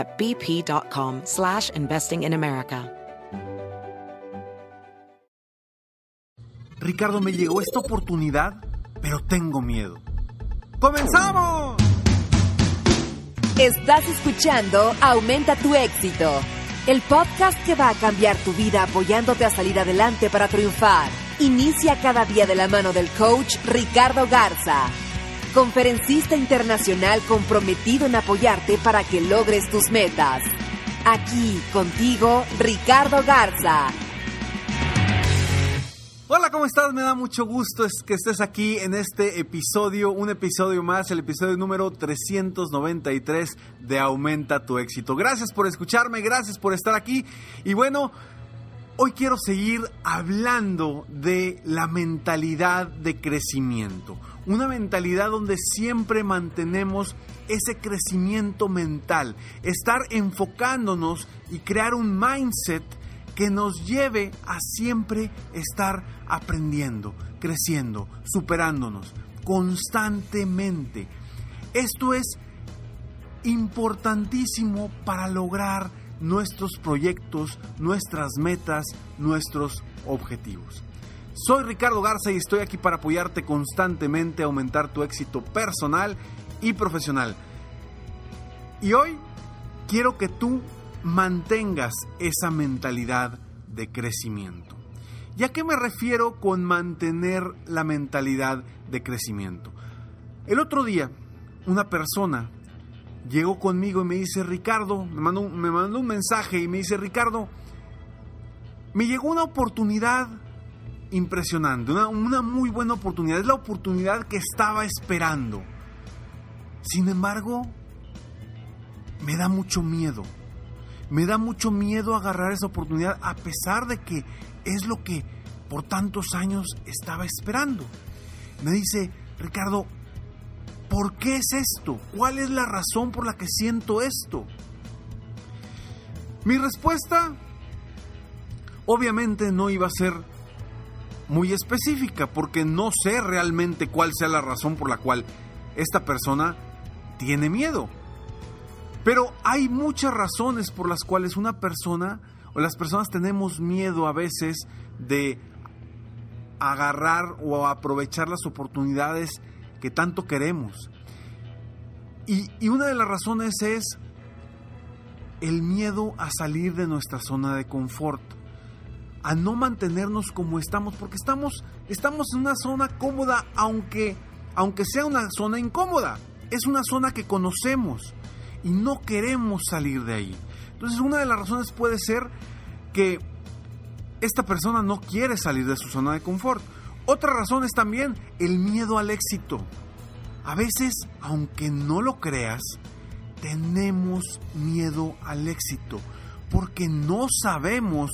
at bp.com slash investing in America. Ricardo, me llegó esta oportunidad, pero tengo miedo. ¡Comenzamos! Estás escuchando Aumenta tu éxito, el podcast que va a cambiar tu vida apoyándote a salir adelante para triunfar. Inicia cada día de la mano del coach Ricardo Garza, conferencista internacional comprometido en apoyarte para que logres tus metas. Aquí contigo, Ricardo Garza. Hola, ¿cómo estás? Me da mucho gusto que estés aquí en este episodio, un episodio más, el episodio número 393 de Aumenta tu éxito. Gracias por escucharme, gracias por estar aquí. Y bueno, hoy quiero seguir hablando de la mentalidad de crecimiento. Una mentalidad donde siempre mantenemos ese crecimiento mental, estar enfocándonos y crear un mindset que nos lleve a siempre estar aprendiendo, creciendo, superándonos constantemente. Esto es importantísimo para lograr nuestros proyectos, nuestras metas, nuestros objetivos. Soy Ricardo Garza y estoy aquí para apoyarte constantemente a aumentar tu éxito personal y profesional. Y hoy quiero que tú mantengas esa mentalidad de crecimiento. ¿Y a qué me refiero con mantener la mentalidad de crecimiento? El otro día, una persona llegó conmigo y me dice, Ricardo, me mandó, me mandó un mensaje y me dice, Ricardo, me llegó una oportunidad impresionante, una, una muy buena oportunidad, es la oportunidad que estaba esperando. Sin embargo, me da mucho miedo me da mucho miedo agarrar esa oportunidad a pesar de que es lo que por tantos años estaba esperando. Me dice, Ricardo, ¿por qué es esto? ¿Cuál es la razón por la que siento esto? Mi respuesta obviamente no iba a ser muy específica porque no sé realmente cuál sea la razón por la cual esta persona tiene miedo. Pero hay muchas razones por las cuales una persona o las personas tenemos miedo a veces de agarrar o aprovechar las oportunidades que tanto queremos. Y, una de las razones es el miedo a salir de nuestra zona de confort, a no mantenernos como estamos, porque estamos, estamos en una zona cómoda, aunque, aunque sea una zona incómoda. Es una zona que conocemos y no queremos salir de ahí. Entonces una de las razones puede ser que esta persona no quiere salir de su zona de confort. Otra razón es también el miedo al éxito. A veces, aunque no lo creas, tenemos miedo al éxito porque no sabemos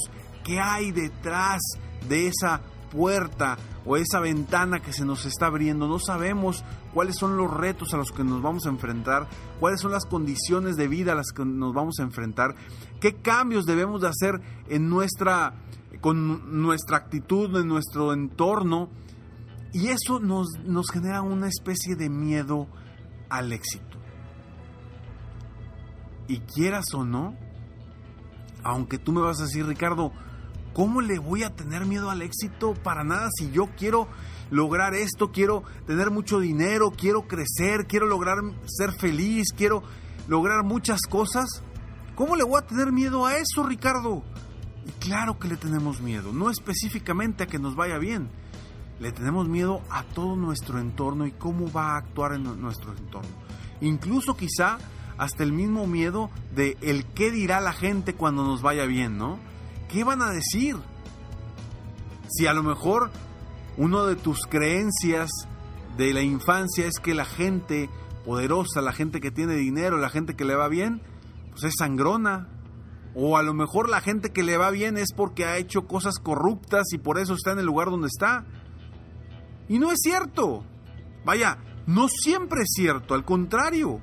qué hay detrás de esa puerta o esa ventana que se nos está abriendo. No sabemos cuáles son los retos a los que nos vamos a enfrentar, cuáles son las condiciones de vida a las que nos vamos a enfrentar, qué cambios debemos de hacer en nuestra, con nuestra actitud, en nuestro entorno. Y eso nos, nos genera una especie de miedo al éxito. Y quieras o no, aunque tú me vas a decir, Ricardo, ¿cómo le voy a tener miedo al éxito? Para nada, si yo quiero lograr esto, quiero tener mucho dinero, quiero crecer, quiero lograr ser feliz, quiero lograr muchas cosas. ¿Cómo le voy a tener miedo a eso, Ricardo? Y claro que le tenemos miedo, no específicamente a que nos vaya bien, le tenemos miedo a todo nuestro entorno y cómo va a actuar en nuestro entorno. Incluso quizá hasta el mismo miedo de el qué dirá la gente cuando nos vaya bien, ¿no? ¿Qué van a decir? Si a lo mejor uno de tus creencias de la infancia es que la gente poderosa, la gente que tiene dinero, la gente que le va bien, pues es sangrona. O a lo mejor la gente que le va bien es porque ha hecho cosas corruptas y por eso está en el lugar donde está. Y no es cierto. Vaya, no siempre es cierto, al contrario.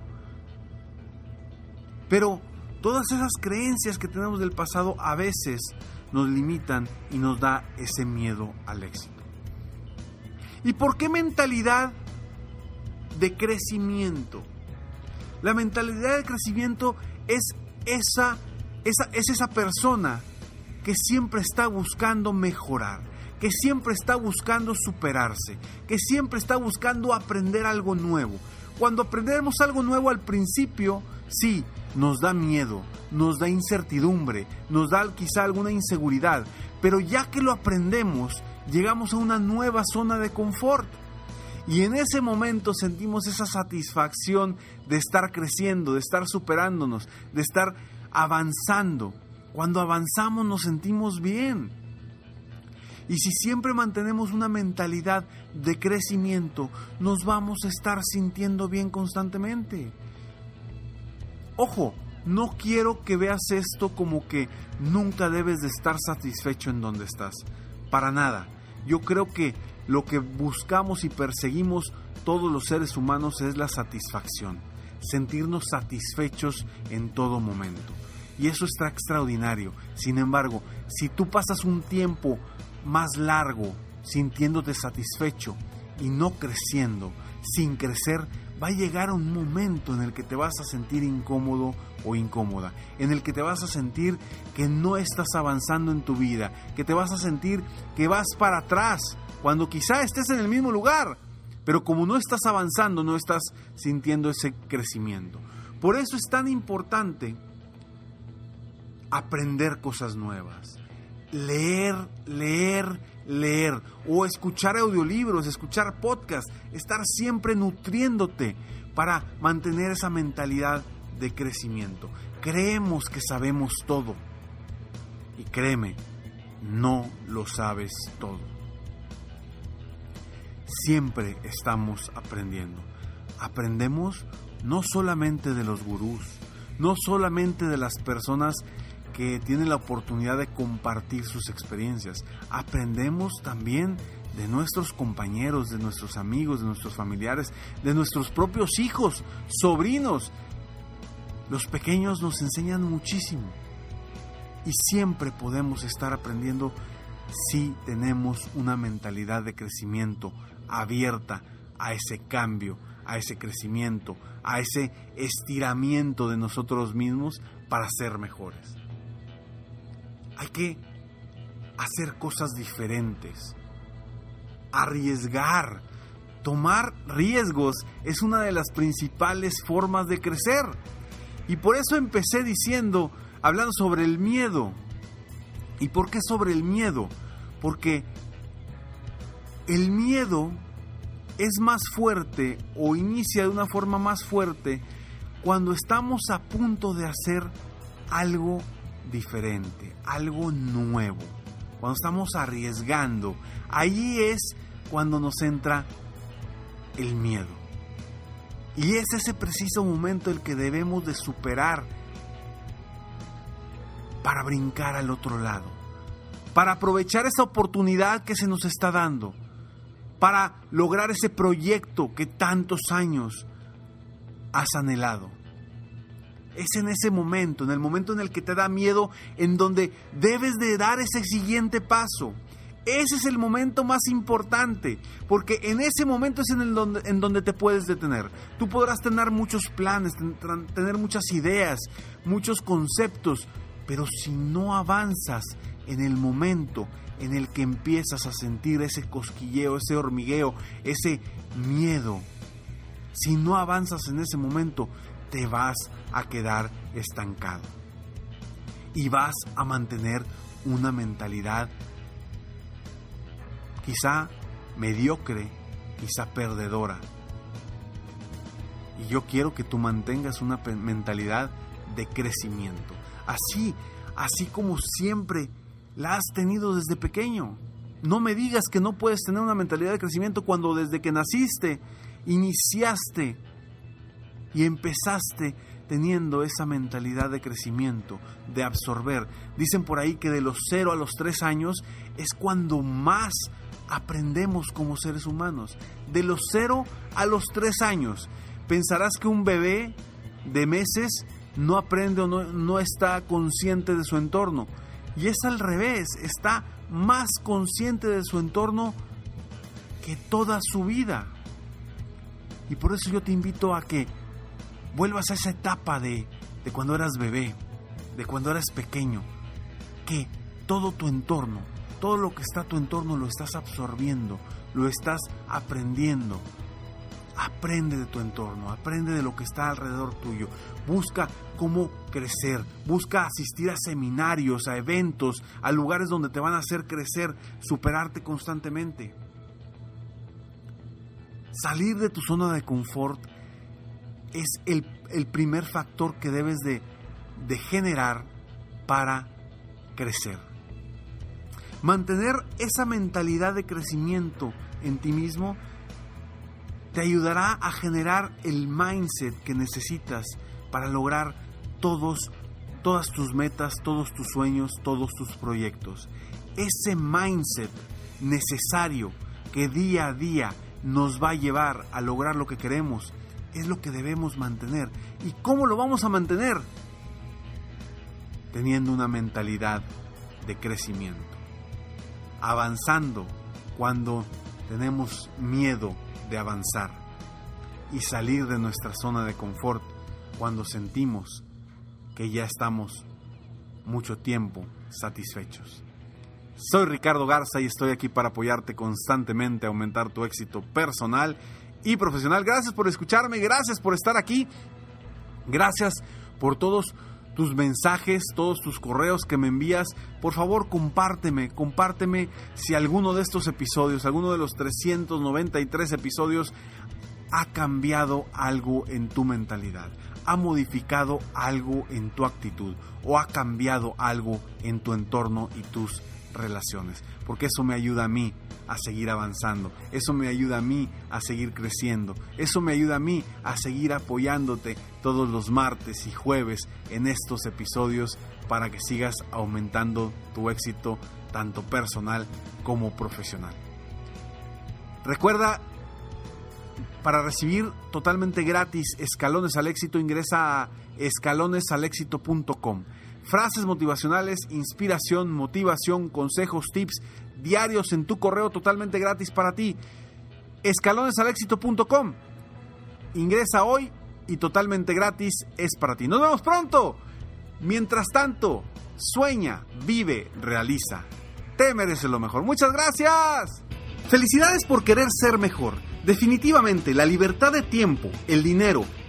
Pero todas esas creencias que tenemos del pasado a veces nos limitan y nos da ese miedo al éxito. ¿Y por qué mentalidad de crecimiento? La mentalidad de crecimiento es esa, esa, es esa persona que siempre está buscando mejorar, que siempre está buscando superarse, que siempre está buscando aprender algo nuevo. Cuando aprendemos algo nuevo al principio, sí, nos da miedo, nos da incertidumbre, nos da quizá alguna inseguridad, pero ya que lo aprendemos, llegamos a una nueva zona de confort. Y en ese momento sentimos esa satisfacción de estar creciendo, de estar superándonos, de estar avanzando. Cuando avanzamos nos sentimos bien. Y si siempre mantenemos una mentalidad de crecimiento, nos vamos a estar sintiendo bien constantemente. Ojo, no quiero que veas esto como que nunca debes de estar satisfecho en donde estás. Para nada. Yo creo que lo que buscamos y perseguimos todos los seres humanos es la satisfacción. Sentirnos satisfechos en todo momento. Y eso está extraordinario. Sin embargo, si tú pasas un tiempo más largo sintiéndote satisfecho y no creciendo, sin crecer, va a llegar un momento en el que te vas a sentir incómodo o incómoda, en el que te vas a sentir que no estás avanzando en tu vida, que te vas a sentir que vas para atrás, cuando quizá estés en el mismo lugar, pero como no estás avanzando, no estás sintiendo ese crecimiento. Por eso es tan importante aprender cosas nuevas, leer, leer, leer o escuchar audiolibros, escuchar podcasts, estar siempre nutriéndote para mantener esa mentalidad de crecimiento. Creemos que sabemos todo y créeme, no lo sabes todo. Siempre estamos aprendiendo. Aprendemos no solamente de los gurús, no solamente de las personas que tienen la oportunidad de compartir sus experiencias. Aprendemos también de nuestros compañeros, de nuestros amigos, de nuestros familiares, de nuestros propios hijos, sobrinos. Los pequeños nos enseñan muchísimo y siempre podemos estar aprendiendo si tenemos una mentalidad de crecimiento abierta a ese cambio, a ese crecimiento, a ese estiramiento de nosotros mismos para ser mejores. Hay que hacer cosas diferentes, arriesgar. Tomar riesgos es una de las principales formas de crecer. Y por eso empecé diciendo, hablando sobre el miedo. ¿Y por qué sobre el miedo? Porque el miedo es más fuerte o inicia de una forma más fuerte cuando estamos a punto de hacer algo diferente, algo nuevo, cuando estamos arriesgando, ahí es cuando nos entra el miedo. Y es ese preciso momento el que debemos de superar para brincar al otro lado, para aprovechar esa oportunidad que se nos está dando, para lograr ese proyecto que tantos años has anhelado es en ese momento, en el momento en el que te da miedo, en donde debes de dar ese siguiente paso. Ese es el momento más importante, porque en ese momento es en, el donde, en donde te puedes detener. Tú podrás tener muchos planes, tener muchas ideas, muchos conceptos, pero si no avanzas en el momento en el que empiezas a sentir ese cosquilleo, ese hormigueo, ese miedo, si no avanzas en ese momento, te vas a quedar estancado. Y vas a mantener una mentalidad quizá mediocre, quizá perdedora. Y yo quiero que tú mantengas una mentalidad de crecimiento. Así, así como siempre la has tenido desde pequeño. No me digas que no puedes tener una mentalidad de crecimiento cuando desde que naciste iniciaste y empezaste teniendo esa mentalidad de crecimiento, de absorber. Dicen por ahí que de los 0 a los 3 años es cuando más aprendemos como seres humanos. De los 0 a los 3 años. Pensarás que un bebé de meses no aprende o no, no está consciente de su entorno. Y es al revés, está más consciente de su entorno que toda su vida. Y por eso yo te invito a que vuelvas a esa etapa de, de cuando eras bebé, de cuando eras pequeño, que todo tu entorno, todo lo que está a tu entorno lo estás absorbiendo, lo estás aprendiendo. Aprende de tu entorno, aprende de lo que está alrededor tuyo. Busca cómo crecer, busca asistir a seminarios, a eventos, a lugares donde te van a hacer crecer, superarte constantemente. Salir de tu zona de confort es el, primer factor que debes de, de generar para crecer. Mantener esa mentalidad de crecimiento en ti mismo te ayudará a generar el mindset que necesitas para lograr todos, todas tus metas, todos tus sueños, todos tus proyectos. Ese mindset necesario que día a día nos va a llevar a lograr lo que queremos es lo que debemos mantener. ¿Y cómo lo vamos a mantener? Teniendo una mentalidad de crecimiento. Avanzando cuando tenemos miedo de avanzar. Y salir de nuestra zona de confort cuando sentimos que ya estamos mucho tiempo satisfechos. Soy Ricardo Garza y estoy aquí para apoyarte constantemente a aumentar tu éxito personal y profesional. Gracias por escucharme, gracias por estar aquí, gracias por todos tus mensajes, todos tus correos que me envías. Por favor, compárteme, compárteme si alguno de estos episodios, alguno de los 393 episodios ha cambiado algo en tu mentalidad, ha modificado algo en tu actitud o ha cambiado algo en tu entorno y tus relaciones, porque eso me ayuda a mí a seguir avanzando, eso me ayuda a mí a seguir creciendo, eso me ayuda a mí a seguir apoyándote todos los martes y jueves en estos episodios para que sigas aumentando tu éxito tanto personal como profesional. Recuerda, para recibir totalmente gratis escalones al éxito, ingresa a escalonesalexito.com frases motivacionales, inspiración, motivación, consejos, tips diarios en tu correo totalmente gratis para ti. Escalonesalexito.com. Ingresa hoy y totalmente gratis es para ti. Nos vemos pronto. Mientras tanto, sueña, vive, realiza. Te mereces lo mejor. Muchas gracias. Felicidades por querer ser mejor. Definitivamente, la libertad de tiempo, el dinero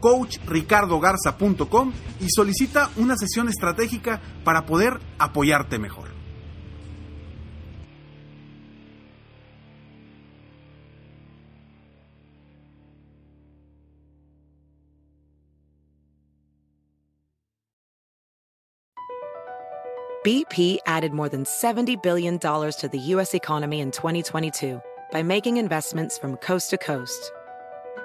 www.coachricardogarza.com y solicita una sesión estratégica para poder apoyarte mejor. BP added more than $70 billion to the U.S. economy in 2022 by making investments from coast to coast